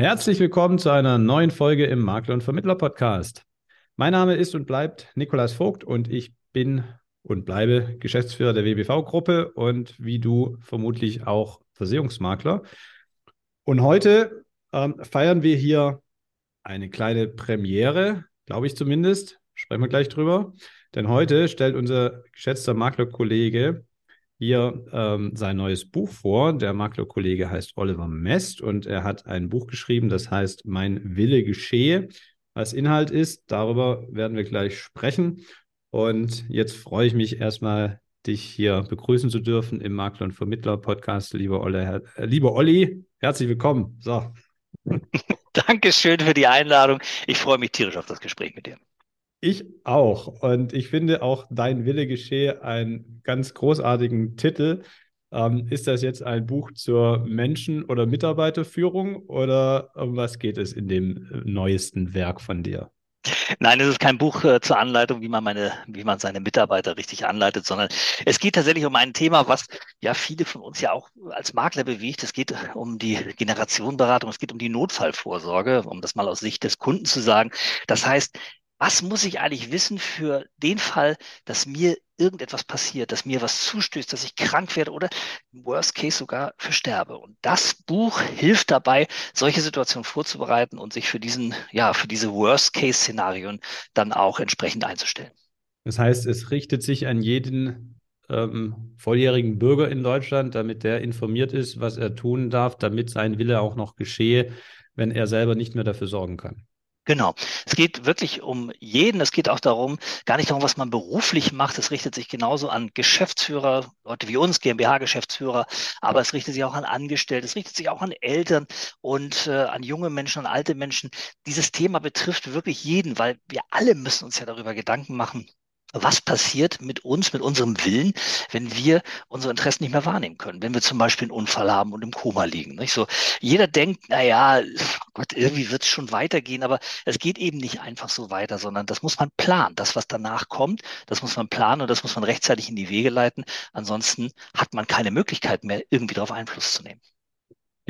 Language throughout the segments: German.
Herzlich willkommen zu einer neuen Folge im Makler und Vermittler Podcast. Mein Name ist und bleibt Nikolas Vogt und ich bin und bleibe Geschäftsführer der WBV-Gruppe und wie du vermutlich auch Versicherungsmakler. Und heute ähm, feiern wir hier eine kleine Premiere, glaube ich zumindest. Sprechen wir gleich drüber. Denn heute stellt unser geschätzter Maklerkollege hier ähm, sein neues Buch vor. Der Maklerkollege heißt Oliver Mest und er hat ein Buch geschrieben, das heißt Mein Wille geschehe. Was Inhalt ist, darüber werden wir gleich sprechen. Und jetzt freue ich mich erstmal, dich hier begrüßen zu dürfen im Makler- und Vermittler-Podcast. Lieber, Olle, äh, lieber Olli, herzlich willkommen. So. Dankeschön für die Einladung. Ich freue mich tierisch auf das Gespräch mit dir. Ich auch. Und ich finde auch Dein Wille geschehe einen ganz großartigen Titel. Ähm, ist das jetzt ein Buch zur Menschen- oder Mitarbeiterführung oder um was geht es in dem äh, neuesten Werk von dir? Nein, es ist kein Buch äh, zur Anleitung, wie man meine, wie man seine Mitarbeiter richtig anleitet, sondern es geht tatsächlich um ein Thema, was ja viele von uns ja auch als Makler bewegt. Es geht um die Generationenberatung, es geht um die Notfallvorsorge, um das mal aus Sicht des Kunden zu sagen. Das heißt, was muss ich eigentlich wissen für den Fall, dass mir irgendetwas passiert, dass mir was zustößt, dass ich krank werde oder im Worst Case sogar versterbe. Und das Buch hilft dabei, solche Situationen vorzubereiten und sich für diesen, ja, für diese Worst Case Szenarien dann auch entsprechend einzustellen. Das heißt, es richtet sich an jeden ähm, volljährigen Bürger in Deutschland, damit der informiert ist, was er tun darf, damit sein Wille auch noch geschehe, wenn er selber nicht mehr dafür sorgen kann. Genau. Es geht wirklich um jeden. Es geht auch darum, gar nicht darum, was man beruflich macht. Es richtet sich genauso an Geschäftsführer, Leute wie uns, GmbH-Geschäftsführer, aber es richtet sich auch an Angestellte, es richtet sich auch an Eltern und äh, an junge Menschen, an alte Menschen. Dieses Thema betrifft wirklich jeden, weil wir alle müssen uns ja darüber Gedanken machen, was passiert mit uns, mit unserem Willen, wenn wir unsere Interessen nicht mehr wahrnehmen können, wenn wir zum Beispiel einen Unfall haben und im Koma liegen. Nicht? So, jeder denkt, na ja, Gott, irgendwie wird es schon weitergehen, aber es geht eben nicht einfach so weiter, sondern das muss man planen. Das, was danach kommt, das muss man planen und das muss man rechtzeitig in die Wege leiten. Ansonsten hat man keine Möglichkeit mehr, irgendwie darauf Einfluss zu nehmen.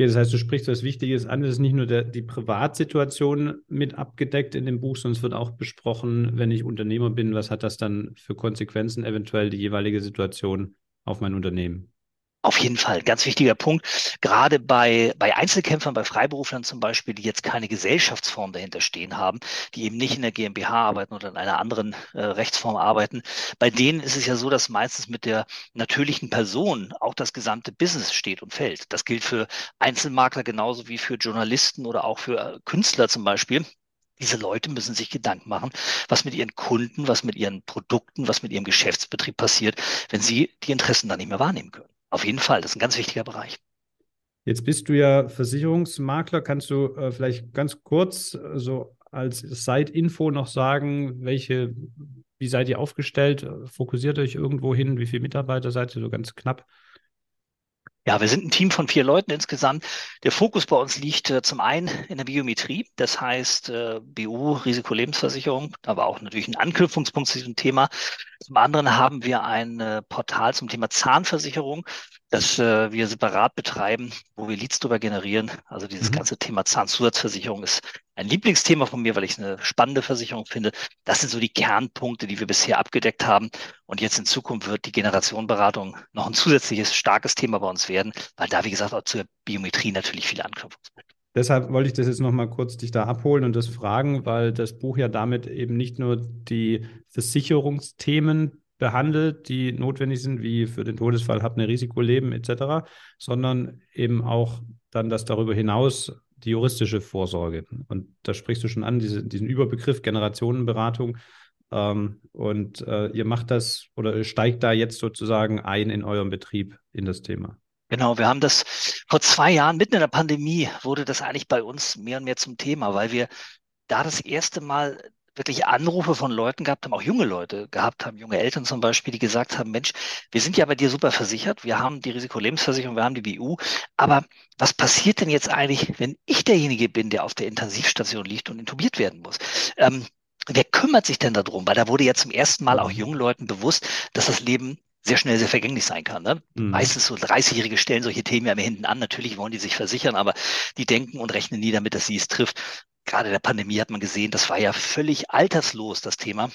Okay, das heißt, du sprichst was Wichtiges an. Es ist nicht nur der, die Privatsituation mit abgedeckt in dem Buch, sondern es wird auch besprochen, wenn ich Unternehmer bin, was hat das dann für Konsequenzen, eventuell die jeweilige Situation auf mein Unternehmen? Auf jeden Fall, ganz wichtiger Punkt. Gerade bei, bei Einzelkämpfern, bei Freiberuflern zum Beispiel, die jetzt keine Gesellschaftsform dahinter stehen haben, die eben nicht in der GmbH arbeiten oder in einer anderen äh, Rechtsform arbeiten, bei denen ist es ja so, dass meistens mit der natürlichen Person auch das gesamte Business steht und fällt. Das gilt für Einzelmakler genauso wie für Journalisten oder auch für äh, Künstler zum Beispiel. Diese Leute müssen sich Gedanken machen, was mit ihren Kunden, was mit ihren Produkten, was mit ihrem Geschäftsbetrieb passiert, wenn sie die Interessen dann nicht mehr wahrnehmen können. Auf jeden Fall, das ist ein ganz wichtiger Bereich. Jetzt bist du ja Versicherungsmakler. Kannst du äh, vielleicht ganz kurz äh, so als Side-Info noch sagen, welche, wie seid ihr aufgestellt? Fokussiert euch irgendwo hin? Wie viele Mitarbeiter seid ihr so ganz knapp? Ja, wir sind ein Team von vier Leuten insgesamt. Der Fokus bei uns liegt äh, zum einen in der Biometrie, das heißt äh, BU, Risikolebensversicherung, aber auch natürlich ein Anknüpfungspunkt zu diesem Thema. Zum anderen haben wir ein äh, Portal zum Thema Zahnversicherung, das äh, wir separat betreiben, wo wir Leads drüber generieren. Also dieses mhm. ganze Thema Zahnzusatzversicherung ist ein Lieblingsthema von mir, weil ich es eine spannende Versicherung finde. Das sind so die Kernpunkte, die wir bisher abgedeckt haben. Und jetzt in Zukunft wird die Generationenberatung noch ein zusätzliches starkes Thema bei uns werden, weil da, wie gesagt, auch zur Biometrie natürlich viele Anknüpfungspunkte. Deshalb wollte ich das jetzt nochmal kurz dich da abholen und das fragen, weil das Buch ja damit eben nicht nur die Versicherungsthemen behandelt, die notwendig sind, wie für den Todesfall, habt eine Risikoleben etc., sondern eben auch dann das darüber hinaus die juristische Vorsorge. Und da sprichst du schon an, diese, diesen Überbegriff Generationenberatung. Ähm, und äh, ihr macht das oder steigt da jetzt sozusagen ein in eurem Betrieb in das Thema. Genau, wir haben das vor zwei Jahren, mitten in der Pandemie, wurde das eigentlich bei uns mehr und mehr zum Thema, weil wir da das erste Mal wirklich Anrufe von Leuten gehabt haben, auch junge Leute gehabt haben, junge Eltern zum Beispiel, die gesagt haben, Mensch, wir sind ja bei dir super versichert, wir haben die Risikolebensversicherung, wir haben die BU, aber was passiert denn jetzt eigentlich, wenn ich derjenige bin, der auf der Intensivstation liegt und intubiert werden muss? Ähm, wer kümmert sich denn darum? Weil da wurde ja zum ersten Mal auch jungen Leuten bewusst, dass das Leben sehr schnell sehr vergänglich sein kann. Ne? Mhm. Meistens so 30-Jährige stellen solche Themen ja mehr hinten an. Natürlich wollen die sich versichern, aber die denken und rechnen nie damit, dass sie es trifft. Gerade in der Pandemie hat man gesehen, das war ja völlig alterslos, das Thema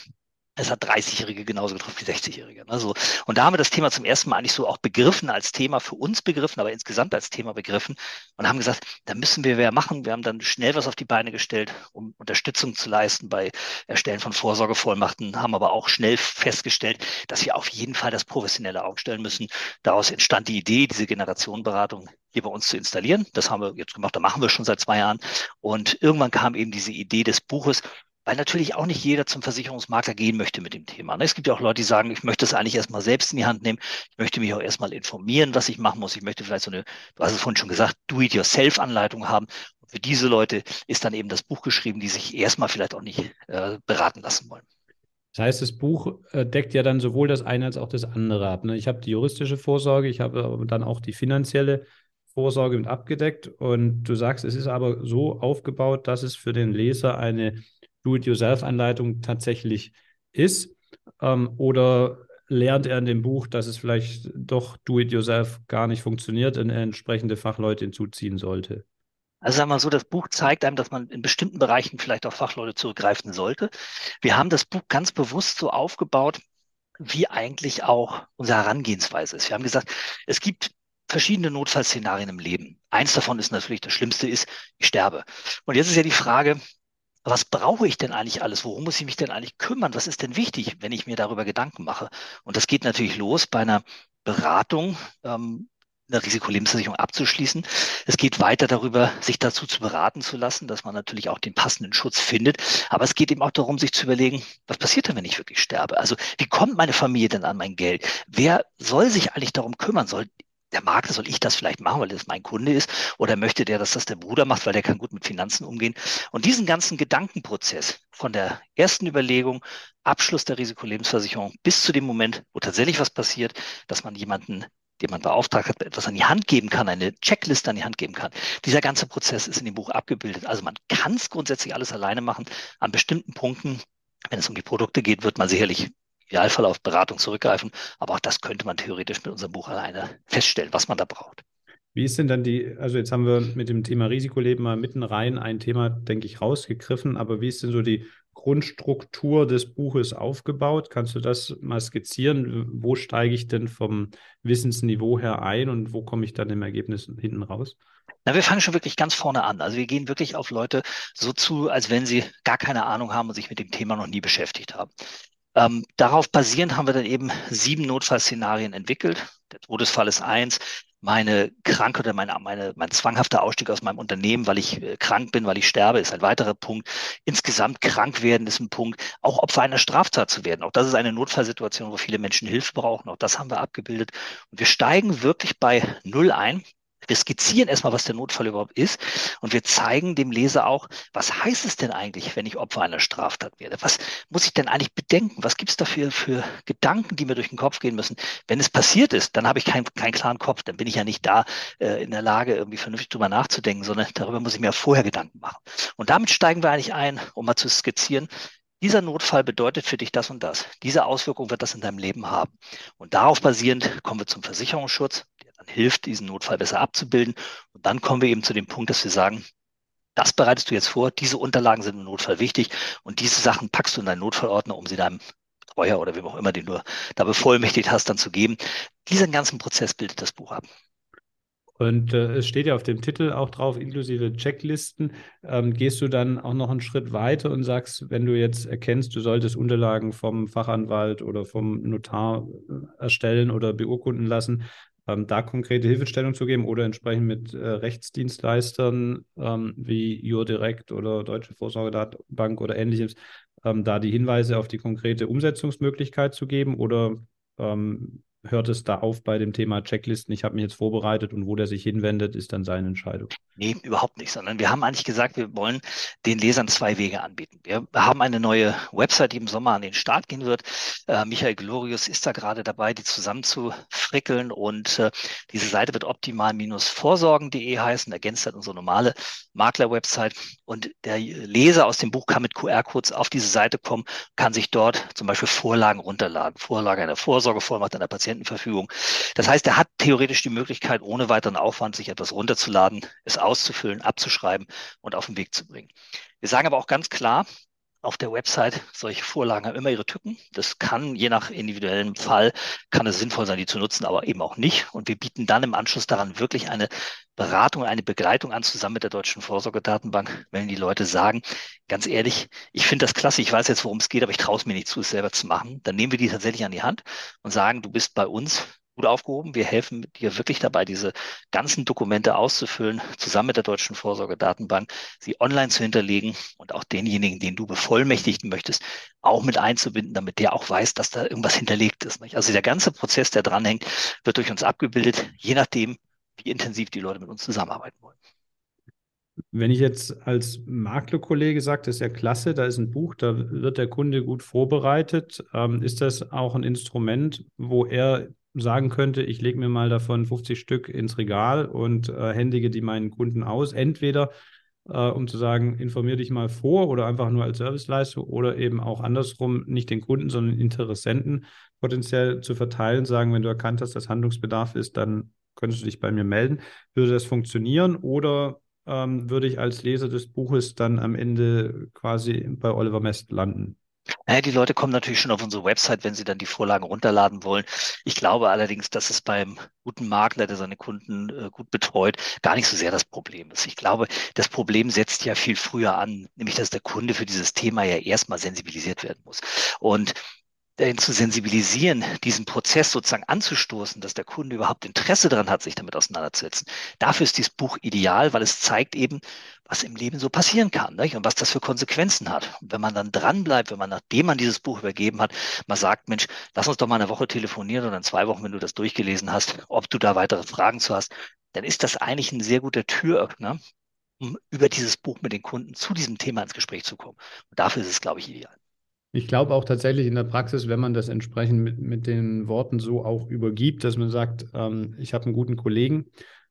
es hat 30-Jährige genauso getroffen wie 60-Jährige. Ne? So. Und da haben wir das Thema zum ersten Mal eigentlich so auch begriffen, als Thema für uns begriffen, aber insgesamt als Thema begriffen und haben gesagt, da müssen wir mehr machen. Wir haben dann schnell was auf die Beine gestellt, um Unterstützung zu leisten bei Erstellen von Vorsorgevollmachten, haben aber auch schnell festgestellt, dass wir auf jeden Fall das professionelle Auge stellen müssen. Daraus entstand die Idee, diese Generationenberatung hier bei uns zu installieren. Das haben wir jetzt gemacht, da machen wir schon seit zwei Jahren. Und irgendwann kam eben diese Idee des Buches, weil natürlich auch nicht jeder zum Versicherungsmakler gehen möchte mit dem Thema. Ne? Es gibt ja auch Leute, die sagen, ich möchte es eigentlich erstmal selbst in die Hand nehmen. Ich möchte mich auch erstmal informieren, was ich machen muss. Ich möchte vielleicht so eine, du hast es vorhin schon gesagt, Do-it-yourself-Anleitung haben. Und für diese Leute ist dann eben das Buch geschrieben, die sich erstmal vielleicht auch nicht äh, beraten lassen wollen. Das heißt, das Buch äh, deckt ja dann sowohl das eine als auch das andere ab. Ne? Ich habe die juristische Vorsorge, ich habe dann auch die finanzielle Vorsorge mit abgedeckt. Und du sagst, es ist aber so aufgebaut, dass es für den Leser eine Do-it-yourself-Anleitung tatsächlich ist? Ähm, oder lernt er in dem Buch, dass es vielleicht doch Do-it-yourself gar nicht funktioniert und er entsprechende Fachleute hinzuziehen sollte? Also sagen wir mal so, das Buch zeigt einem, dass man in bestimmten Bereichen vielleicht auf Fachleute zurückgreifen sollte. Wir haben das Buch ganz bewusst so aufgebaut, wie eigentlich auch unsere Herangehensweise ist. Wir haben gesagt, es gibt verschiedene Notfallszenarien im Leben. Eins davon ist natürlich, das Schlimmste ist, ich sterbe. Und jetzt ist ja die Frage, was brauche ich denn eigentlich alles? Worum muss ich mich denn eigentlich kümmern? Was ist denn wichtig, wenn ich mir darüber Gedanken mache? Und das geht natürlich los bei einer Beratung, ähm, eine Risikolebensversicherung abzuschließen. Es geht weiter darüber, sich dazu zu beraten zu lassen, dass man natürlich auch den passenden Schutz findet. Aber es geht eben auch darum, sich zu überlegen, was passiert denn, wenn ich wirklich sterbe? Also wie kommt meine Familie denn an mein Geld? Wer soll sich eigentlich darum kümmern? Soll der Makler, soll ich das vielleicht machen, weil das mein Kunde ist? Oder möchte der, dass das der Bruder macht, weil der kann gut mit Finanzen umgehen? Und diesen ganzen Gedankenprozess von der ersten Überlegung, Abschluss der Risikolebensversicherung bis zu dem Moment, wo tatsächlich was passiert, dass man jemanden den man beauftragt hat, etwas an die Hand geben kann, eine Checkliste an die Hand geben kann. Dieser ganze Prozess ist in dem Buch abgebildet. Also man kann es grundsätzlich alles alleine machen. An bestimmten Punkten, wenn es um die Produkte geht, wird man sicherlich Idealfall auf Beratung zurückgreifen. Aber auch das könnte man theoretisch mit unserem Buch alleine feststellen, was man da braucht. Wie ist denn dann die, also jetzt haben wir mit dem Thema Risikoleben mal mitten rein ein Thema, denke ich, rausgegriffen, aber wie ist denn so die Grundstruktur des Buches aufgebaut? Kannst du das mal skizzieren? Wo steige ich denn vom Wissensniveau her ein und wo komme ich dann im Ergebnis hinten raus? Na, wir fangen schon wirklich ganz vorne an. Also wir gehen wirklich auf Leute so zu, als wenn sie gar keine Ahnung haben und sich mit dem Thema noch nie beschäftigt haben. Ähm, darauf basierend haben wir dann eben sieben Notfallszenarien entwickelt. Der Todesfall ist eins. Meine kranke oder meine, meine, mein zwanghafter Ausstieg aus meinem Unternehmen, weil ich äh, krank bin, weil ich sterbe, ist ein weiterer Punkt. Insgesamt krank werden ist ein Punkt. Auch Opfer einer Straftat zu werden. Auch das ist eine Notfallsituation, wo viele Menschen Hilfe brauchen. Auch das haben wir abgebildet. Und wir steigen wirklich bei Null ein. Wir skizzieren erstmal, was der Notfall überhaupt ist und wir zeigen dem Leser auch, was heißt es denn eigentlich, wenn ich Opfer einer Straftat werde? Was muss ich denn eigentlich bedenken? Was gibt es dafür für Gedanken, die mir durch den Kopf gehen müssen? Wenn es passiert ist, dann habe ich keinen keinen klaren Kopf, dann bin ich ja nicht da äh, in der Lage, irgendwie vernünftig drüber nachzudenken, sondern darüber muss ich mir vorher Gedanken machen. Und damit steigen wir eigentlich ein, um mal zu skizzieren, dieser Notfall bedeutet für dich das und das. Diese Auswirkung wird das in deinem Leben haben. Und darauf basierend kommen wir zum Versicherungsschutz dann hilft, diesen Notfall besser abzubilden. Und dann kommen wir eben zu dem Punkt, dass wir sagen, das bereitest du jetzt vor, diese Unterlagen sind im Notfall wichtig und diese Sachen packst du in deinen Notfallordner, um sie deinem Betreuer oder wem auch immer, den du da bevollmächtigt hast, dann zu geben. Diesen ganzen Prozess bildet das Buch ab. Und äh, es steht ja auf dem Titel auch drauf, inklusive Checklisten. Ähm, gehst du dann auch noch einen Schritt weiter und sagst, wenn du jetzt erkennst, du solltest Unterlagen vom Fachanwalt oder vom Notar äh, erstellen oder beurkunden lassen, ähm, da konkrete Hilfestellung zu geben oder entsprechend mit äh, Rechtsdienstleistern ähm, wie Jurdirekt oder Deutsche Vorsorgedatenbank oder ähnliches, ähm, da die Hinweise auf die konkrete Umsetzungsmöglichkeit zu geben oder ähm, hört es da auf bei dem Thema Checklisten? Ich habe mich jetzt vorbereitet und wo der sich hinwendet, ist dann seine Entscheidung. Nee, überhaupt nicht, sondern wir haben eigentlich gesagt, wir wollen den Lesern zwei Wege anbieten. Wir haben eine neue Website, die im Sommer an den Start gehen wird. Äh, Michael Glorius ist da gerade dabei, die zusammenzufrickeln und äh, diese Seite wird optimal-vorsorgen.de heißen, ergänzt hat unsere normale Makler-Website und der Leser aus dem Buch kann mit QR-Codes auf diese Seite kommen, kann sich dort zum Beispiel Vorlagen runterladen. Vorlage einer Vorsorgevollmacht einer Patienten Patientenverfügung. Das heißt, er hat theoretisch die Möglichkeit, ohne weiteren Aufwand sich etwas runterzuladen, es auszufüllen, abzuschreiben und auf den Weg zu bringen. Wir sagen aber auch ganz klar, auf der Website, solche Vorlagen haben immer ihre Tücken. Das kann je nach individuellem Fall, kann es sinnvoll sein, die zu nutzen, aber eben auch nicht. Und wir bieten dann im Anschluss daran wirklich eine Beratung, eine Begleitung an, zusammen mit der Deutschen Vorsorgedatenbank, wenn die Leute sagen, ganz ehrlich, ich finde das klasse, ich weiß jetzt, worum es geht, aber ich traue es mir nicht zu, es selber zu machen. Dann nehmen wir die tatsächlich an die Hand und sagen, du bist bei uns gut aufgehoben. Wir helfen dir wirklich dabei, diese ganzen Dokumente auszufüllen, zusammen mit der Deutschen Vorsorgedatenbank, sie online zu hinterlegen und auch denjenigen, den du bevollmächtigen möchtest, auch mit einzubinden, damit der auch weiß, dass da irgendwas hinterlegt ist. Also der ganze Prozess, der dranhängt, wird durch uns abgebildet, je nachdem, wie intensiv die Leute mit uns zusammenarbeiten wollen. Wenn ich jetzt als Maklerkollege sage, das ist ja klasse, da ist ein Buch, da wird der Kunde gut vorbereitet, ähm, ist das auch ein Instrument, wo er sagen könnte, ich lege mir mal davon 50 Stück ins Regal und äh, händige die meinen Kunden aus. Entweder äh, um zu sagen, informier dich mal vor oder einfach nur als Serviceleistung oder eben auch andersrum, nicht den Kunden, sondern Interessenten potenziell zu verteilen, sagen, wenn du erkannt hast, dass Handlungsbedarf ist, dann könntest du dich bei mir melden. Würde das funktionieren oder ähm, würde ich als Leser des Buches dann am Ende quasi bei Oliver Mest landen? Naja, die Leute kommen natürlich schon auf unsere Website, wenn sie dann die Vorlagen runterladen wollen. Ich glaube allerdings, dass es beim guten Makler, der seine Kunden äh, gut betreut, gar nicht so sehr das Problem ist. Ich glaube, das Problem setzt ja viel früher an, nämlich dass der Kunde für dieses Thema ja erstmal sensibilisiert werden muss. Und dahin zu sensibilisieren, diesen Prozess sozusagen anzustoßen, dass der Kunde überhaupt Interesse daran hat, sich damit auseinanderzusetzen. Dafür ist dieses Buch ideal, weil es zeigt eben, was im Leben so passieren kann nicht? und was das für Konsequenzen hat. Und wenn man dann dranbleibt, wenn man, nachdem man dieses Buch übergeben hat, mal sagt, Mensch, lass uns doch mal eine Woche telefonieren oder in zwei Wochen, wenn du das durchgelesen hast, ob du da weitere Fragen zu hast, dann ist das eigentlich ein sehr guter Türöffner, um über dieses Buch mit den Kunden zu diesem Thema ins Gespräch zu kommen. Und dafür ist es, glaube ich, ideal. Ich glaube auch tatsächlich in der Praxis, wenn man das entsprechend mit, mit den Worten so auch übergibt, dass man sagt, ähm, ich habe einen guten Kollegen,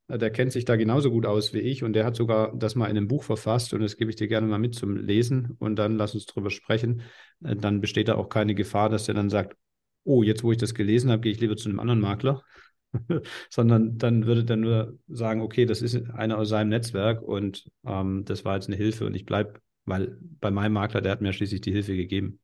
äh, der kennt sich da genauso gut aus wie ich und der hat sogar das mal in einem Buch verfasst und das gebe ich dir gerne mal mit zum Lesen und dann lass uns drüber sprechen. Äh, dann besteht da auch keine Gefahr, dass der dann sagt, oh, jetzt wo ich das gelesen habe, gehe ich lieber zu einem anderen Makler. sondern dann würde der nur sagen, okay, das ist einer aus seinem Netzwerk und ähm, das war jetzt eine Hilfe und ich bleibe, weil bei meinem Makler, der hat mir schließlich die Hilfe gegeben.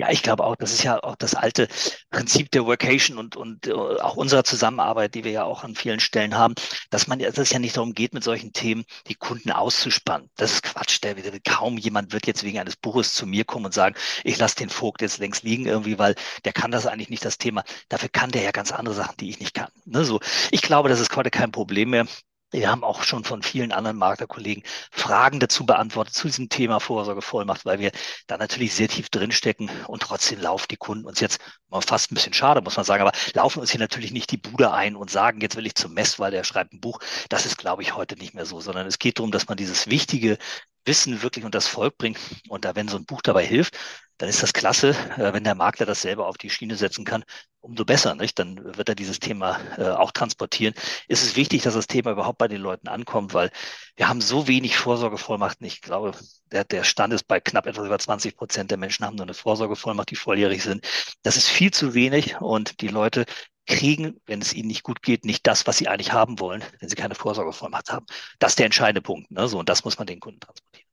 Ja, ich glaube auch, das ist ja auch das alte Prinzip der Workation und, und uh, auch unserer Zusammenarbeit, die wir ja auch an vielen Stellen haben, dass man dass es ja nicht darum geht, mit solchen Themen die Kunden auszuspannen. Das ist Quatsch. Der, der, kaum jemand wird jetzt wegen eines Buches zu mir kommen und sagen, ich lasse den Vogt jetzt längst liegen irgendwie, weil der kann das eigentlich nicht das Thema. Dafür kann der ja ganz andere Sachen, die ich nicht kann. Ne, so. Ich glaube, das ist heute kein Problem mehr. Wir haben auch schon von vielen anderen Maklerkollegen Fragen dazu beantwortet zu diesem Thema Vorsorgevollmacht, weil wir da natürlich sehr tief drinstecken und trotzdem laufen die Kunden uns jetzt fast ein bisschen schade, muss man sagen, aber laufen uns hier natürlich nicht die Bude ein und sagen, jetzt will ich zum Mess, weil der schreibt ein Buch. Das ist, glaube ich, heute nicht mehr so, sondern es geht darum, dass man dieses wichtige Wissen wirklich und das Volk bringt. Und da, wenn so ein Buch dabei hilft, dann ist das klasse. Äh, wenn der Makler das selber auf die Schiene setzen kann, umso besser, nicht? Dann wird er dieses Thema äh, auch transportieren. Ist es wichtig, dass das Thema überhaupt bei den Leuten ankommt, weil wir haben so wenig Vorsorgevollmachten. Ich glaube, der, der Stand ist bei knapp etwas über 20 Prozent der Menschen haben nur eine Vorsorgevollmacht, die volljährig sind. Das ist viel zu wenig und die Leute kriegen, wenn es ihnen nicht gut geht, nicht das, was sie eigentlich haben wollen, wenn sie keine Vorsorgevollmacht haben. Das ist der entscheidende Punkt. Ne? So, und das muss man den Kunden transportieren.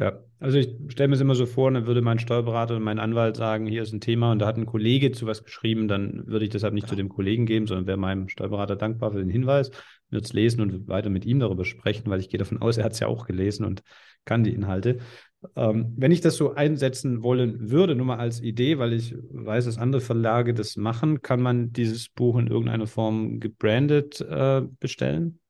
Ja, also ich stelle mir es immer so vor, dann würde mein Steuerberater und mein Anwalt sagen, hier ist ein Thema und da hat ein Kollege zu was geschrieben, dann würde ich deshalb nicht ja. zu dem Kollegen geben, sondern wäre meinem Steuerberater dankbar für den Hinweis, würde es lesen und weiter mit ihm darüber sprechen, weil ich gehe davon aus, er hat es ja auch gelesen und kann die Inhalte. Ähm, wenn ich das so einsetzen wollen würde, nur mal als Idee, weil ich weiß, dass andere Verlage das machen, kann man dieses Buch in irgendeiner Form gebrandet äh, bestellen?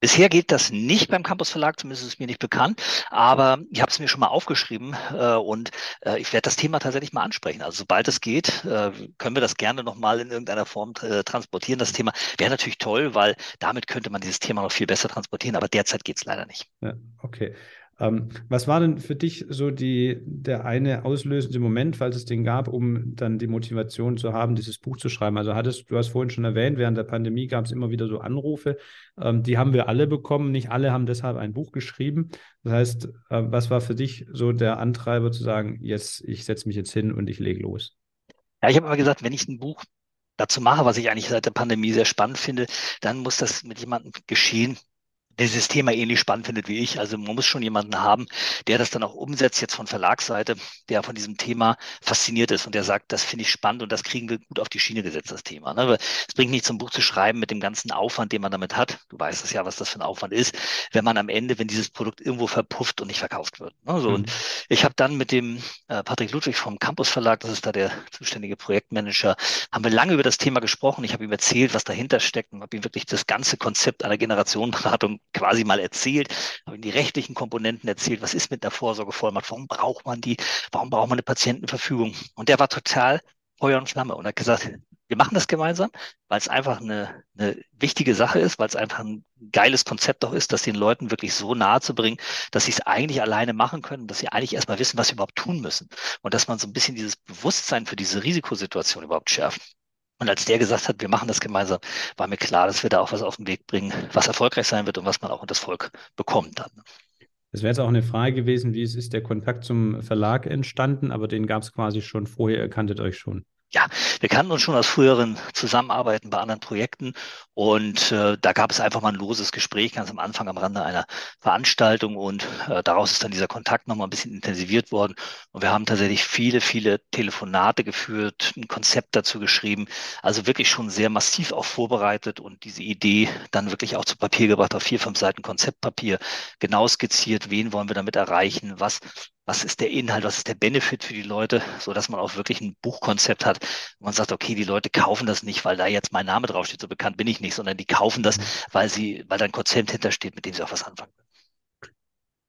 Bisher geht das nicht beim Campus Verlag, zumindest ist es mir nicht bekannt, aber ich habe es mir schon mal aufgeschrieben äh, und äh, ich werde das Thema tatsächlich mal ansprechen. Also sobald es geht, äh, können wir das gerne nochmal in irgendeiner Form äh, transportieren. Das Thema wäre natürlich toll, weil damit könnte man dieses Thema noch viel besser transportieren, aber derzeit geht es leider nicht. Ja, okay. Ähm, was war denn für dich so die, der eine auslösende Moment, falls es den gab, um dann die Motivation zu haben, dieses Buch zu schreiben? Also hattest, du hast vorhin schon erwähnt, während der Pandemie gab es immer wieder so Anrufe. Ähm, die haben wir alle bekommen. Nicht alle haben deshalb ein Buch geschrieben. Das heißt, äh, was war für dich so der Antreiber zu sagen, yes, ich setze mich jetzt hin und ich lege los? Ja, ich habe immer gesagt, wenn ich ein Buch dazu mache, was ich eigentlich seit der Pandemie sehr spannend finde, dann muss das mit jemandem geschehen, dieses Thema ähnlich spannend findet wie ich. Also man muss schon jemanden haben, der das dann auch umsetzt, jetzt von Verlagsseite, der von diesem Thema fasziniert ist und der sagt, das finde ich spannend und das kriegen wir gut auf die Schiene gesetzt, das Thema. Ne? Es bringt nicht zum Buch zu schreiben mit dem ganzen Aufwand, den man damit hat. Du weißt es ja, was das für ein Aufwand ist, wenn man am Ende, wenn dieses Produkt irgendwo verpufft und nicht verkauft wird. Ne? So, mhm. Und ich habe dann mit dem äh, Patrick Ludwig vom Campus Verlag, das ist da der zuständige Projektmanager, haben wir lange über das Thema gesprochen. Ich habe ihm erzählt, was dahinter steckt und habe ihm wirklich das ganze Konzept einer Generationenberatung quasi mal erzählt, habe die rechtlichen Komponenten erzählt, was ist mit der Vorsorgevollmacht, warum braucht man die, warum braucht man eine Patientenverfügung? Und der war total Feuer und Flamme und hat gesagt, wir machen das gemeinsam, weil es einfach eine, eine wichtige Sache ist, weil es einfach ein geiles Konzept auch ist, das den Leuten wirklich so nahe zu bringen, dass sie es eigentlich alleine machen können, dass sie eigentlich erstmal wissen, was sie überhaupt tun müssen und dass man so ein bisschen dieses Bewusstsein für diese Risikosituation überhaupt schärft. Und als der gesagt hat, wir machen das gemeinsam, war mir klar, dass wir da auch was auf den Weg bringen, was erfolgreich sein wird und was man auch in das Volk bekommt dann. Das wäre jetzt auch eine Frage gewesen, wie es ist der Kontakt zum Verlag entstanden, aber den gab es quasi schon vorher, ihr kanntet euch schon. Ja, wir kannten uns schon aus früheren Zusammenarbeiten bei anderen Projekten und äh, da gab es einfach mal ein loses Gespräch ganz am Anfang am Rande einer Veranstaltung und äh, daraus ist dann dieser Kontakt nochmal ein bisschen intensiviert worden und wir haben tatsächlich viele, viele Telefonate geführt, ein Konzept dazu geschrieben, also wirklich schon sehr massiv auch vorbereitet und diese Idee dann wirklich auch zu Papier gebracht auf vier, fünf Seiten Konzeptpapier, genau skizziert, wen wollen wir damit erreichen, was was ist der Inhalt, was ist der Benefit für die Leute, so dass man auch wirklich ein Buchkonzept hat. Man sagt, okay, die Leute kaufen das nicht, weil da jetzt mein Name draufsteht, so bekannt bin ich nicht, sondern die kaufen das, mhm. weil sie, weil da ein Konzept hintersteht, mit dem sie auch was anfangen können.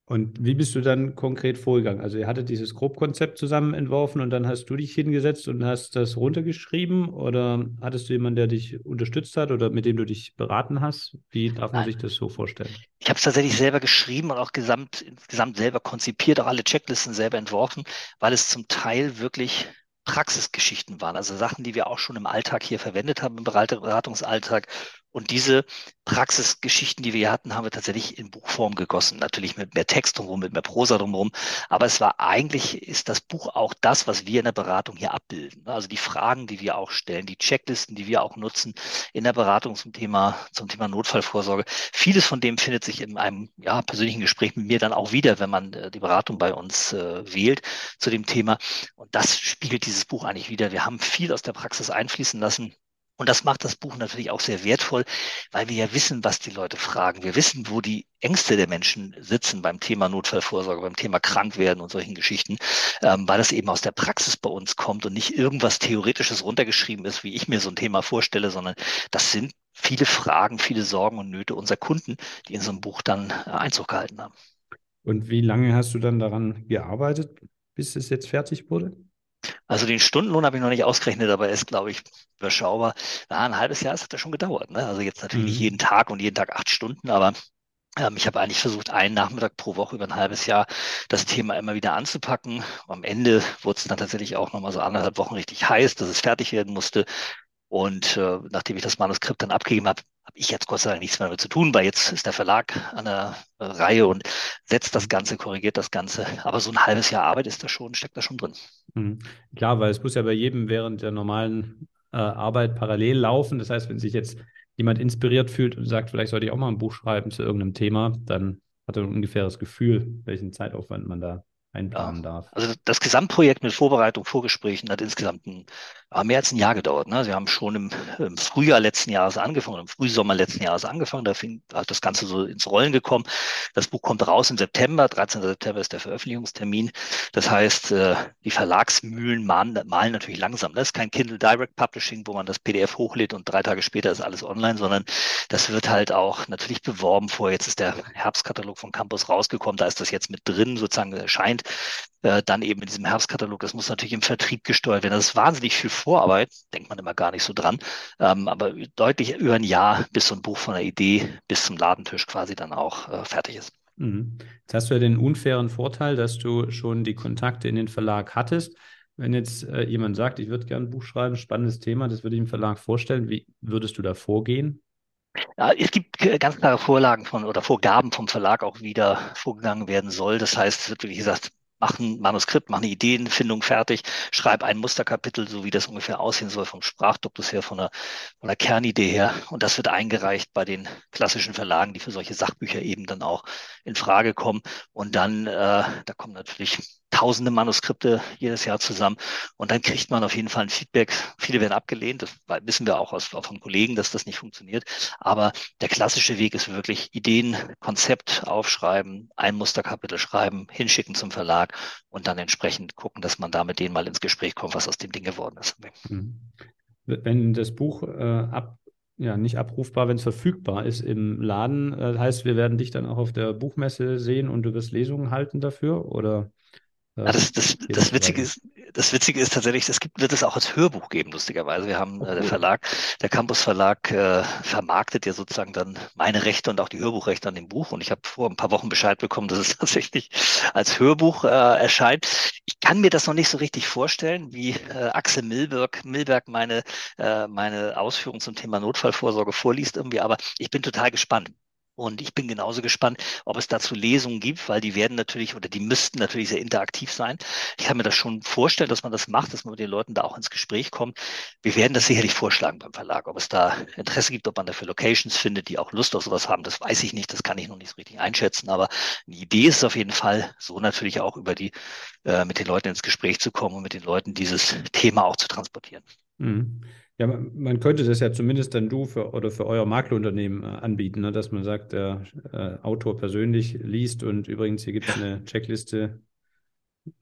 Und wie bist du dann konkret vorgegangen? Also ihr hattet dieses Grobkonzept zusammen entworfen und dann hast du dich hingesetzt und hast das runtergeschrieben oder hattest du jemanden, der dich unterstützt hat oder mit dem du dich beraten hast? Wie darf man Nein. sich das so vorstellen? Ich habe es tatsächlich selber geschrieben und auch gesamt, insgesamt selber konzipiert, auch alle Checklisten selber entworfen, weil es zum Teil wirklich Praxisgeschichten waren, also Sachen, die wir auch schon im Alltag hier verwendet haben, im Beratungsalltag und diese Praxisgeschichten, die wir hier hatten, haben wir tatsächlich in Buchform gegossen. Natürlich mit mehr Text drumherum, mit mehr Prosa drumherum. Aber es war eigentlich, ist das Buch auch das, was wir in der Beratung hier abbilden. Also die Fragen, die wir auch stellen, die Checklisten, die wir auch nutzen in der Beratung zum Thema, zum Thema Notfallvorsorge. Vieles von dem findet sich in einem ja, persönlichen Gespräch mit mir dann auch wieder, wenn man äh, die Beratung bei uns äh, wählt zu dem Thema. Und das spiegelt dieses Buch eigentlich wieder. Wir haben viel aus der Praxis einfließen lassen und das macht das Buch natürlich auch sehr wertvoll, weil wir ja wissen, was die Leute fragen. Wir wissen, wo die Ängste der Menschen sitzen beim Thema Notfallvorsorge, beim Thema Krankwerden und solchen Geschichten, ähm, weil das eben aus der Praxis bei uns kommt und nicht irgendwas Theoretisches runtergeschrieben ist, wie ich mir so ein Thema vorstelle, sondern das sind viele Fragen, viele Sorgen und Nöte unserer Kunden, die in so einem Buch dann äh, Einzug gehalten haben. Und wie lange hast du dann daran gearbeitet, bis es jetzt fertig wurde? Also den Stundenlohn habe ich noch nicht ausgerechnet, aber er ist, glaube ich, überschaubar. Na, ein halbes Jahr, das hat ja schon gedauert. Ne? Also jetzt natürlich mhm. nicht jeden Tag und jeden Tag acht Stunden, aber ähm, ich habe eigentlich versucht, einen Nachmittag pro Woche über ein halbes Jahr das Thema immer wieder anzupacken. Am Ende wurde es dann tatsächlich auch nochmal so anderthalb Wochen richtig heiß, dass es fertig werden musste. Und äh, nachdem ich das Manuskript dann abgegeben habe ich jetzt Gott sei Dank nichts mehr damit zu tun, weil jetzt ist der Verlag an der Reihe und setzt das Ganze, korrigiert das Ganze. Aber so ein halbes Jahr Arbeit ist da schon, steckt da schon drin. Mhm. Klar, weil es muss ja bei jedem während der normalen äh, Arbeit parallel laufen. Das heißt, wenn sich jetzt jemand inspiriert fühlt und sagt, vielleicht sollte ich auch mal ein Buch schreiben zu irgendeinem Thema, dann hat er ein ungefähres Gefühl, welchen Zeitaufwand man da einplanen ja. darf. Also das Gesamtprojekt mit Vorbereitung, Vorgesprächen hat insgesamt ein, mehr als ein Jahr gedauert. Ne? Wir haben schon im, im, Frühjahr letzten Jahres angefangen, im Frühsommer letzten Jahres angefangen, da fing hat das Ganze so ins Rollen gekommen. Das Buch kommt raus im September, 13. September ist der Veröffentlichungstermin. Das heißt, äh, die Verlagsmühlen malen, malen natürlich langsam. Das ist kein Kindle Direct Publishing, wo man das PDF hochlädt und drei Tage später ist alles online, sondern das wird halt auch natürlich beworben vor. Jetzt ist der Herbstkatalog von Campus rausgekommen, da ist das jetzt mit drin, sozusagen erscheint äh, dann eben in diesem Herbstkatalog. Das muss natürlich im Vertrieb gesteuert werden. Das ist wahnsinnig viel Vorarbeit, denkt man immer gar nicht so dran. Ähm, aber deutlich über ein Jahr, bis so ein Buch von der Idee bis zum Ladentisch quasi dann auch äh, fertig ist. Mhm. Jetzt hast du ja den unfairen Vorteil, dass du schon die Kontakte in den Verlag hattest. Wenn jetzt äh, jemand sagt, ich würde gerne ein Buch schreiben, spannendes Thema, das würde ich im Verlag vorstellen, wie würdest du da vorgehen? Ja, es gibt ganz klare Vorlagen von oder Vorgaben vom Verlag auch wieder vorgegangen werden soll. Das heißt, es wird, wie gesagt, mach ein Manuskript, mach eine Ideenfindung fertig, schreib ein Musterkapitel, so wie das ungefähr aussehen soll vom Sprachduktus her, von der, von der Kernidee her. Und das wird eingereicht bei den klassischen Verlagen, die für solche Sachbücher eben dann auch in Frage kommen. Und dann, äh, da kommen natürlich tausende Manuskripte jedes Jahr zusammen und dann kriegt man auf jeden Fall ein Feedback. Viele werden abgelehnt, das wissen wir auch, aus, von Kollegen, dass das nicht funktioniert. Aber der klassische Weg ist wirklich Ideen, Konzept aufschreiben, ein Musterkapitel schreiben, hinschicken zum Verlag und dann entsprechend gucken, dass man da mit denen mal ins Gespräch kommt, was aus dem Ding geworden ist. Mhm. Wenn das Buch äh, ab, ja, nicht abrufbar, wenn es verfügbar ist im Laden, äh, heißt, wir werden dich dann auch auf der Buchmesse sehen und du wirst Lesungen halten dafür, oder? Ja, das, das, das, Witzige ist, das Witzige ist tatsächlich, es gibt, wird es auch als Hörbuch geben, lustigerweise. Wir haben, äh, der Verlag, der Campus Verlag äh, vermarktet ja sozusagen dann meine Rechte und auch die Hörbuchrechte an dem Buch. Und ich habe vor ein paar Wochen Bescheid bekommen, dass es tatsächlich als Hörbuch äh, erscheint. Ich kann mir das noch nicht so richtig vorstellen, wie äh, Axel Milberg, Milberg meine, äh, meine Ausführungen zum Thema Notfallvorsorge vorliest irgendwie, aber ich bin total gespannt. Und ich bin genauso gespannt, ob es dazu Lesungen gibt, weil die werden natürlich oder die müssten natürlich sehr interaktiv sein. Ich kann mir das schon vorstellen, dass man das macht, dass man mit den Leuten da auch ins Gespräch kommt. Wir werden das sicherlich vorschlagen beim Verlag. Ob es da Interesse gibt, ob man dafür Locations findet, die auch Lust auf sowas haben, das weiß ich nicht. Das kann ich noch nicht so richtig einschätzen. Aber eine Idee ist es auf jeden Fall, so natürlich auch über die, äh, mit den Leuten ins Gespräch zu kommen und mit den Leuten dieses Thema auch zu transportieren. Mhm. Ja, man, könnte das ja zumindest dann du für, oder für euer Maklerunternehmen äh, anbieten, ne? dass man sagt, der äh, Autor persönlich liest und übrigens hier gibt es eine Checkliste,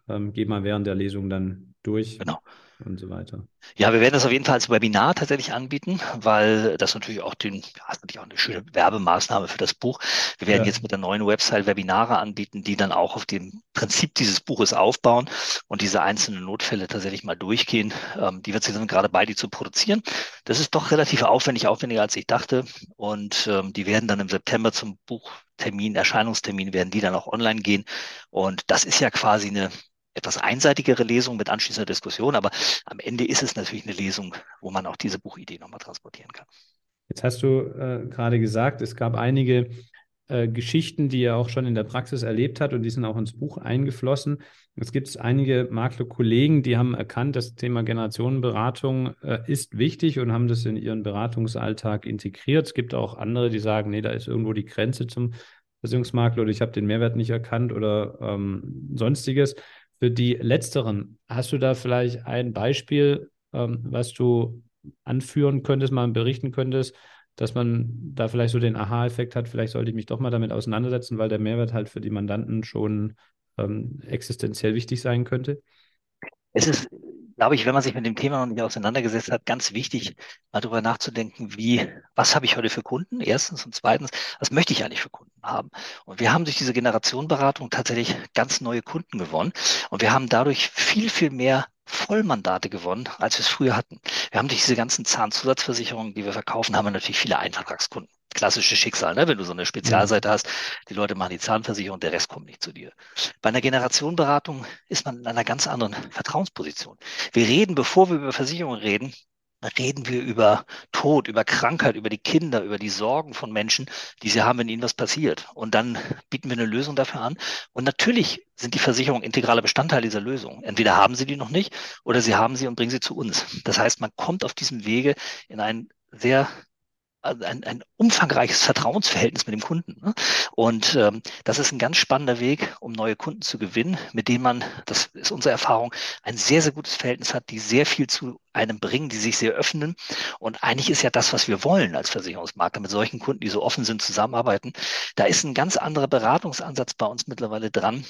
ähm, geh mal während der Lesung dann durch. Genau und so weiter. Ja, wir werden das auf jeden Fall als Webinar tatsächlich anbieten, weil das natürlich auch den, ja, ist natürlich auch eine schöne Werbemaßnahme für das Buch. Wir werden ja. jetzt mit der neuen Website Webinare anbieten, die dann auch auf dem Prinzip dieses Buches aufbauen und diese einzelnen Notfälle tatsächlich mal durchgehen. Ähm, die wird sie dann gerade bei, die zu produzieren. Das ist doch relativ aufwendig, aufwendiger als ich dachte. Und ähm, die werden dann im September zum Buchtermin, Erscheinungstermin, werden die dann auch online gehen. Und das ist ja quasi eine etwas einseitigere Lesung mit anschließender Diskussion, aber am Ende ist es natürlich eine Lesung, wo man auch diese Buchidee nochmal transportieren kann. Jetzt hast du äh, gerade gesagt, es gab einige äh, Geschichten, die er auch schon in der Praxis erlebt hat und die sind auch ins Buch eingeflossen. Es gibt einige Maklerkollegen, die haben erkannt, das Thema Generationenberatung äh, ist wichtig und haben das in ihren Beratungsalltag integriert. Es gibt auch andere, die sagen, nee, da ist irgendwo die Grenze zum Versicherungsmakler oder ich habe den Mehrwert nicht erkannt oder ähm, sonstiges. Für die letzteren, hast du da vielleicht ein Beispiel, ähm, was du anführen könntest, mal berichten könntest, dass man da vielleicht so den Aha-Effekt hat, vielleicht sollte ich mich doch mal damit auseinandersetzen, weil der Mehrwert halt für die Mandanten schon ähm, existenziell wichtig sein könnte? Es ist glaube ich, wenn man sich mit dem Thema noch nicht auseinandergesetzt hat, ganz wichtig, mal darüber nachzudenken, wie, was habe ich heute für Kunden? Erstens und zweitens, was möchte ich eigentlich für Kunden haben? Und wir haben durch diese Generationenberatung tatsächlich ganz neue Kunden gewonnen und wir haben dadurch viel, viel mehr Vollmandate gewonnen, als wir es früher hatten. Wir haben durch diese ganzen Zahnzusatzversicherungen, die wir verkaufen, haben wir natürlich viele Einvertragskunden klassische Schicksal, ne? wenn du so eine Spezialseite hast, die Leute machen die Zahnversicherung, der Rest kommt nicht zu dir. Bei einer Generationenberatung ist man in einer ganz anderen Vertrauensposition. Wir reden, bevor wir über Versicherungen reden, reden wir über Tod, über Krankheit, über die Kinder, über die Sorgen von Menschen, die sie haben, wenn ihnen was passiert. Und dann bieten wir eine Lösung dafür an. Und natürlich sind die Versicherungen integraler Bestandteil dieser Lösung. Entweder haben sie die noch nicht oder sie haben sie und bringen sie zu uns. Das heißt, man kommt auf diesem Wege in ein sehr ein, ein umfangreiches Vertrauensverhältnis mit dem Kunden. Ne? Und ähm, das ist ein ganz spannender Weg, um neue Kunden zu gewinnen, mit denen man, das ist unsere Erfahrung, ein sehr, sehr gutes Verhältnis hat, die sehr viel zu einem bringen, die sich sehr öffnen. Und eigentlich ist ja das, was wir wollen als Versicherungsmakler, mit solchen Kunden, die so offen sind, zusammenarbeiten. Da ist ein ganz anderer Beratungsansatz bei uns mittlerweile dran,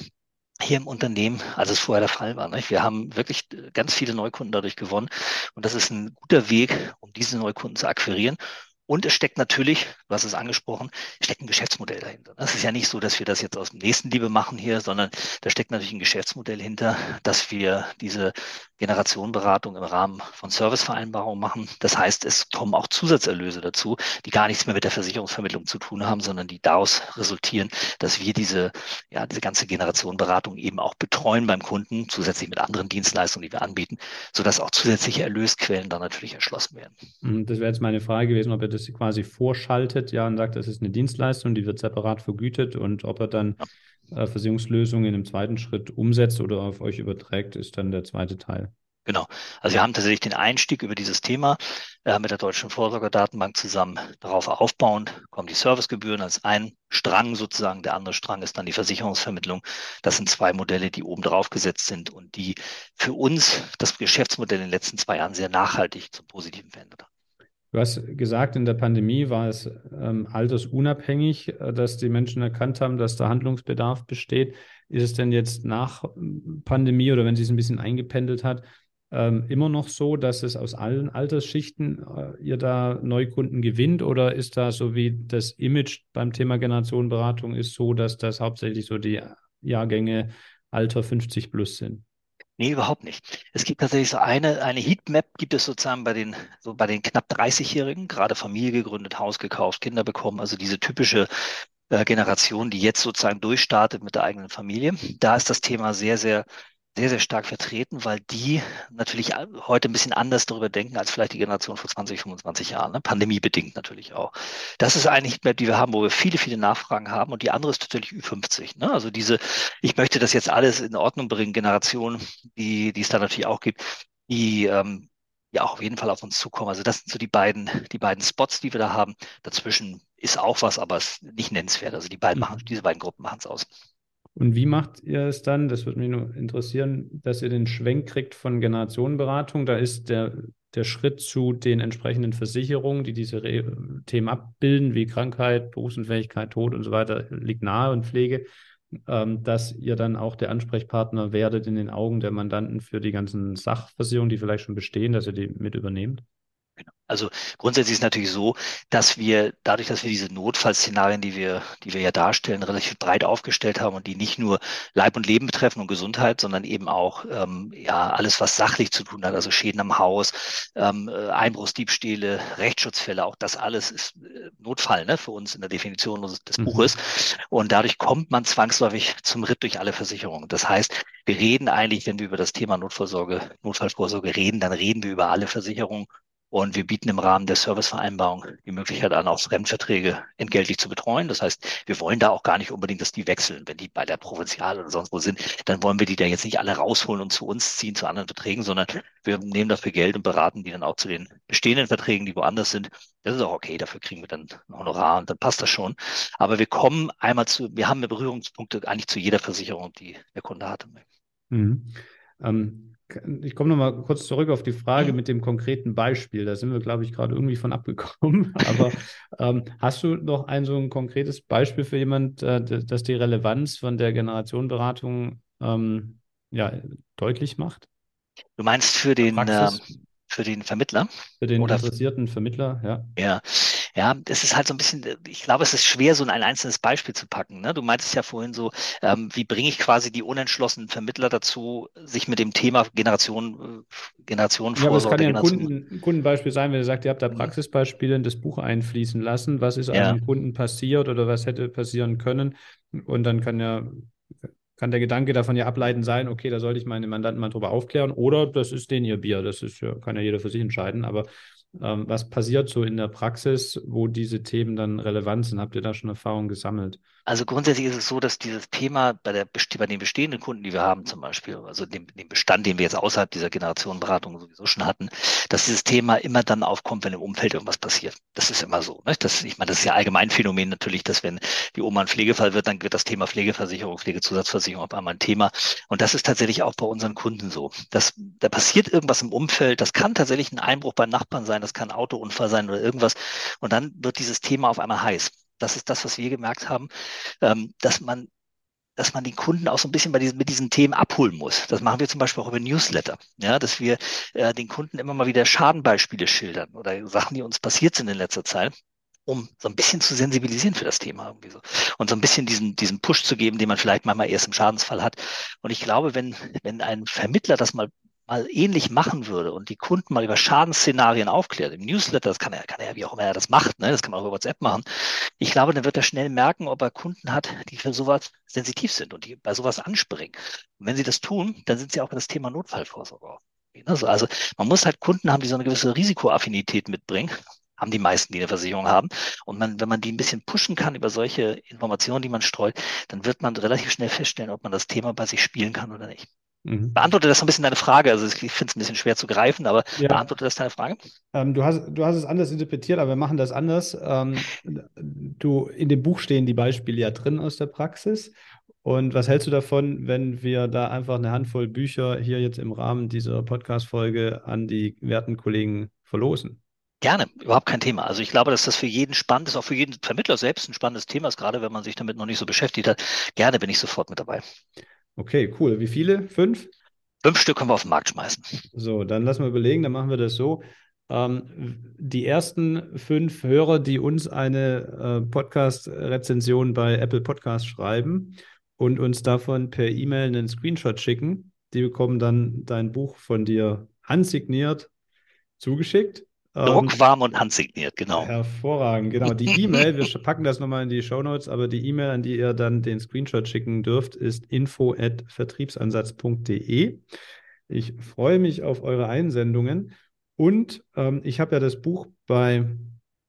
hier im Unternehmen, als es vorher der Fall war. Nicht? Wir haben wirklich ganz viele Neukunden dadurch gewonnen und das ist ein guter Weg, um diese Neukunden zu akquirieren und es steckt natürlich, hast es angesprochen, steckt ein Geschäftsmodell dahinter. Es ist ja nicht so, dass wir das jetzt aus dem Nächstenliebe machen hier, sondern da steckt natürlich ein Geschäftsmodell hinter, dass wir diese Generationenberatung im Rahmen von Servicevereinbarungen machen. Das heißt, es kommen auch Zusatzerlöse dazu, die gar nichts mehr mit der Versicherungsvermittlung zu tun haben, sondern die daraus resultieren, dass wir diese, ja, diese ganze Generationenberatung eben auch betreuen beim Kunden, zusätzlich mit anderen Dienstleistungen, die wir anbieten, sodass auch zusätzliche Erlösquellen dann natürlich erschlossen werden. Das wäre jetzt meine Frage gewesen, ob ihr das quasi vorschaltet, ja, und sagt, das ist eine Dienstleistung, die wird separat vergütet und ob er dann äh, Versicherungslösungen im zweiten Schritt umsetzt oder auf euch überträgt, ist dann der zweite Teil. Genau. Also wir haben tatsächlich den Einstieg über dieses Thema äh, mit der Deutschen Vorsorgedatenbank zusammen darauf aufbauend, kommen die Servicegebühren als ein Strang sozusagen. Der andere Strang ist dann die Versicherungsvermittlung. Das sind zwei Modelle, die oben drauf gesetzt sind und die für uns das Geschäftsmodell in den letzten zwei Jahren sehr nachhaltig zum Positiven verändert haben. Du hast gesagt, in der Pandemie war es ähm, altersunabhängig, äh, dass die Menschen erkannt haben, dass da Handlungsbedarf besteht. Ist es denn jetzt nach Pandemie oder wenn sie es ein bisschen eingependelt hat, ähm, immer noch so, dass es aus allen Altersschichten äh, ihr da Neukunden gewinnt oder ist da so wie das Image beim Thema Generationenberatung ist so, dass das hauptsächlich so die Jahrgänge Alter 50 plus sind? Nee, überhaupt nicht. Es gibt tatsächlich so eine, eine Heatmap gibt es sozusagen bei den, so bei den knapp 30-Jährigen, gerade Familie gegründet, Haus gekauft, Kinder bekommen, also diese typische äh, Generation, die jetzt sozusagen durchstartet mit der eigenen Familie. Da ist das Thema sehr, sehr sehr, sehr stark vertreten, weil die natürlich heute ein bisschen anders darüber denken als vielleicht die Generation vor 20, 25 Jahren, ne? pandemiebedingt natürlich auch. Das ist eine Heatmap, die wir haben, wo wir viele, viele Nachfragen haben und die andere ist natürlich Ü50. Ne? Also diese, ich möchte das jetzt alles in Ordnung bringen, Generation, die, die es da natürlich auch gibt, die ähm, ja auch auf jeden Fall auf uns zukommen. Also das sind so die beiden, die beiden Spots, die wir da haben. Dazwischen ist auch was, aber es ist nicht nennenswert. Also die beiden machen, mhm. diese beiden Gruppen machen es aus. Und wie macht ihr es dann? Das würde mich nur interessieren, dass ihr den Schwenk kriegt von Generationenberatung. Da ist der, der Schritt zu den entsprechenden Versicherungen, die diese Re Themen abbilden, wie Krankheit, Berufsunfähigkeit, Tod und so weiter, liegt nahe und Pflege, ähm, dass ihr dann auch der Ansprechpartner werdet in den Augen der Mandanten für die ganzen Sachversicherungen, die vielleicht schon bestehen, dass ihr die mit übernehmt? Also grundsätzlich ist es natürlich so, dass wir dadurch, dass wir diese Notfallszenarien, die wir, die wir ja darstellen, relativ breit aufgestellt haben und die nicht nur Leib und Leben betreffen und Gesundheit, sondern eben auch ähm, ja alles, was sachlich zu tun hat, also Schäden am Haus, ähm, äh, Einbruchsdiebstähle, Rechtsschutzfälle, auch das alles ist äh, Notfall ne, für uns in der Definition des mhm. Buches. Und dadurch kommt man zwangsläufig zum Ritt durch alle Versicherungen. Das heißt, wir reden eigentlich, wenn wir über das Thema Notvorsorge, Notfallvorsorge reden, dann reden wir über alle Versicherungen und wir bieten im Rahmen der Servicevereinbarung die Möglichkeit an, auch Fremdverträge entgeltlich zu betreuen. Das heißt, wir wollen da auch gar nicht unbedingt, dass die wechseln. Wenn die bei der Provinzial oder sonst wo sind, dann wollen wir die da jetzt nicht alle rausholen und zu uns ziehen, zu anderen Verträgen, sondern wir nehmen dafür Geld und beraten die dann auch zu den bestehenden Verträgen, die woanders sind. Das ist auch okay. Dafür kriegen wir dann ein Honorar und dann passt das schon. Aber wir kommen einmal zu, wir haben Berührungspunkte eigentlich zu jeder Versicherung, die der Kunde hatte. Mhm. Ähm ich komme nochmal kurz zurück auf die Frage mit dem konkreten Beispiel. Da sind wir, glaube ich, gerade irgendwie von abgekommen. Aber ähm, hast du noch ein so ein konkretes Beispiel für jemand, äh, das die Relevanz von der Generationenberatung ähm, ja, deutlich macht? Du meinst für den, ähm, für den Vermittler? Für den Oder interessierten Vermittler, ja. Ja, ja, es ist halt so ein bisschen, ich glaube, es ist schwer, so ein einzelnes Beispiel zu packen. Ne? Du meintest ja vorhin so, ähm, wie bringe ich quasi die unentschlossenen Vermittler dazu, sich mit dem Thema Generation, Generation ja, aber es kann ja ein, Kunden, ein Kundenbeispiel sein, wenn ihr sagt, ihr habt da mhm. Praxisbeispiele in das Buch einfließen lassen. Was ist ja. einem Kunden passiert oder was hätte passieren können? Und dann kann ja kann der Gedanke davon ja ableiten sein, okay, da sollte ich meine Mandanten mal drüber aufklären oder das ist den ihr Bier, das ist ja, kann ja jeder für sich entscheiden, aber ähm, was passiert so in der Praxis, wo diese Themen dann relevant sind? Habt ihr da schon Erfahrungen gesammelt? Also grundsätzlich ist es so, dass dieses Thema bei, der, bei den bestehenden Kunden, die wir haben zum Beispiel, also dem, dem Bestand, den wir jetzt außerhalb dieser Generationenberatung sowieso schon hatten, dass dieses Thema immer dann aufkommt, wenn im Umfeld irgendwas passiert. Das ist immer so. Ne? Das, ich meine, das ist ja allgemein Phänomen natürlich, dass wenn die Oma ein Pflegefall wird, dann wird das Thema Pflegeversicherung, Pflegezusatzversicherung auf einmal ein Thema. Und das ist tatsächlich auch bei unseren Kunden so. Das, da passiert irgendwas im Umfeld. Das kann tatsächlich ein Einbruch beim Nachbarn sein, das kann ein Autounfall sein oder irgendwas. Und dann wird dieses Thema auf einmal heiß. Das ist das, was wir gemerkt haben, ähm, dass man dass man den Kunden auch so ein bisschen bei diesen, mit diesen Themen abholen muss. Das machen wir zum Beispiel auch über Newsletter, ja, dass wir äh, den Kunden immer mal wieder Schadenbeispiele schildern oder Sachen, die uns passiert sind in letzter Zeit, um so ein bisschen zu sensibilisieren für das Thema irgendwie so und so ein bisschen diesen diesen Push zu geben, den man vielleicht manchmal erst im Schadensfall hat. Und ich glaube, wenn wenn ein Vermittler das mal mal ähnlich machen würde und die Kunden mal über Schadensszenarien aufklärt, im Newsletter, das kann er, kann er, wie auch immer er das macht, ne? das kann man auch über WhatsApp machen. Ich glaube, dann wird er schnell merken, ob er Kunden hat, die für sowas sensitiv sind und die bei sowas anspringen. Und wenn sie das tun, dann sind sie auch in das Thema Notfallvorsorge. Also, also man muss halt Kunden haben, die so eine gewisse Risikoaffinität mitbringen. Haben die meisten, die eine Versicherung haben. Und man, wenn man die ein bisschen pushen kann über solche Informationen, die man streut, dann wird man relativ schnell feststellen, ob man das Thema bei sich spielen kann oder nicht. Mhm. Beantworte das so ein bisschen deine Frage. Also ich finde es ein bisschen schwer zu greifen, aber ja. beantworte das deine Frage? Ähm, du, hast, du hast es anders interpretiert, aber wir machen das anders. Ähm, du, in dem Buch stehen die Beispiele ja drin aus der Praxis. Und was hältst du davon, wenn wir da einfach eine Handvoll Bücher hier jetzt im Rahmen dieser Podcast-Folge an die werten Kollegen verlosen? Gerne, überhaupt kein Thema. Also ich glaube, dass das für jeden spannend ist, auch für jeden Vermittler selbst ein spannendes Thema ist, gerade wenn man sich damit noch nicht so beschäftigt hat. Gerne bin ich sofort mit dabei. Okay, cool. Wie viele? Fünf? Fünf Stück können wir auf den Markt schmeißen. So, dann lassen wir überlegen, dann machen wir das so. Ähm, die ersten fünf Hörer, die uns eine äh, Podcast-Rezension bei Apple Podcast schreiben und uns davon per E-Mail einen Screenshot schicken, die bekommen dann dein Buch von dir handsigniert zugeschickt. Druckwarm und handsigniert, genau. Hervorragend, genau. Die E-Mail, wir packen das nochmal in die Show Notes, aber die E-Mail, an die ihr dann den Screenshot schicken dürft, ist info@vertriebsansatz.de. Ich freue mich auf eure Einsendungen und ähm, ich habe ja das Buch bei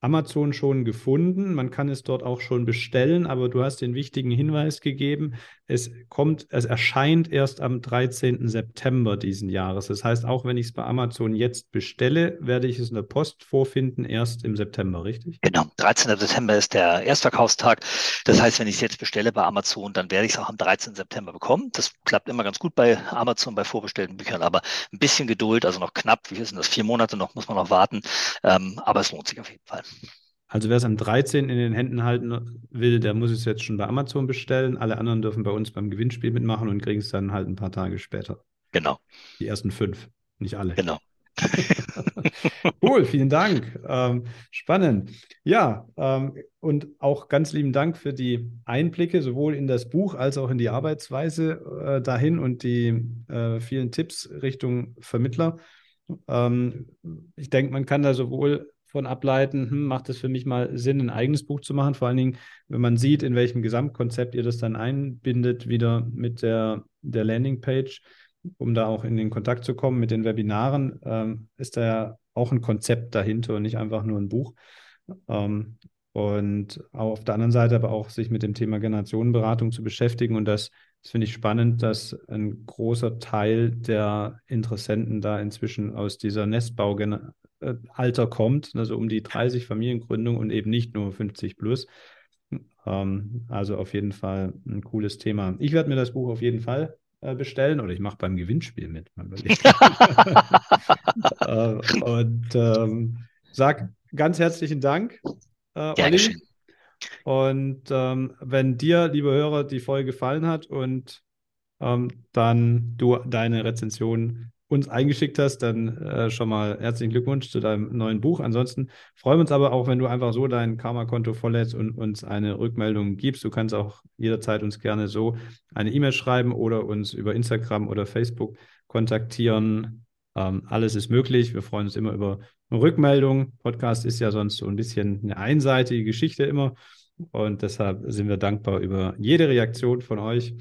Amazon schon gefunden. Man kann es dort auch schon bestellen, aber du hast den wichtigen Hinweis gegeben. Es kommt, es erscheint erst am 13. September diesen Jahres. Das heißt, auch wenn ich es bei Amazon jetzt bestelle, werde ich es in der Post vorfinden erst im September, richtig? Genau. 13. September ist der Erstverkaufstag. Das heißt, wenn ich es jetzt bestelle bei Amazon, dann werde ich es auch am 13. September bekommen. Das klappt immer ganz gut bei Amazon, bei vorbestellten Büchern, aber ein bisschen Geduld, also noch knapp, wie sind das, vier Monate noch, muss man noch warten. Ähm, aber es lohnt sich auf jeden Fall. Also wer es am 13. in den Händen halten will, der muss es jetzt schon bei Amazon bestellen. Alle anderen dürfen bei uns beim Gewinnspiel mitmachen und kriegen es dann halt ein paar Tage später. Genau. Die ersten fünf, nicht alle. Genau. cool, vielen Dank. Ähm, spannend. Ja, ähm, und auch ganz lieben Dank für die Einblicke sowohl in das Buch als auch in die Arbeitsweise äh, dahin und die äh, vielen Tipps Richtung Vermittler. Ähm, ich denke, man kann da sowohl von ableiten, hm, macht es für mich mal Sinn, ein eigenes Buch zu machen. Vor allen Dingen, wenn man sieht, in welchem Gesamtkonzept ihr das dann einbindet, wieder mit der, der Landingpage, um da auch in den Kontakt zu kommen mit den Webinaren, ähm, ist da ja auch ein Konzept dahinter und nicht einfach nur ein Buch. Ähm, und auf der anderen Seite aber auch sich mit dem Thema Generationenberatung zu beschäftigen. Und das, das finde ich spannend, dass ein großer Teil der Interessenten da inzwischen aus dieser Nestbaugeneration äh, Alter kommt, also um die 30 Familiengründung und eben nicht nur 50 plus. Ähm, also auf jeden Fall ein cooles Thema. Ich werde mir das Buch auf jeden Fall äh, bestellen oder ich mache beim Gewinnspiel mit. äh, und ähm, sag ganz herzlichen Dank, äh, Olli. Und ähm, wenn dir, liebe Hörer, die Folge gefallen hat und ähm, dann du deine Rezension uns eingeschickt hast, dann äh, schon mal herzlichen Glückwunsch zu deinem neuen Buch. Ansonsten freuen wir uns aber auch, wenn du einfach so dein Karma-Konto volllädst und uns eine Rückmeldung gibst. Du kannst auch jederzeit uns gerne so eine E-Mail schreiben oder uns über Instagram oder Facebook kontaktieren. Ähm, alles ist möglich. Wir freuen uns immer über eine Rückmeldung. Podcast ist ja sonst so ein bisschen eine einseitige Geschichte immer. Und deshalb sind wir dankbar über jede Reaktion von euch.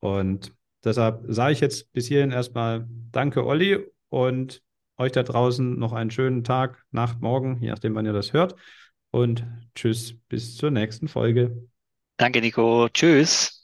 Und Deshalb sage ich jetzt bis hierhin erstmal Danke, Olli, und euch da draußen noch einen schönen Tag, Nacht, Morgen, je nachdem, wann ihr das hört. Und tschüss, bis zur nächsten Folge. Danke, Nico. Tschüss.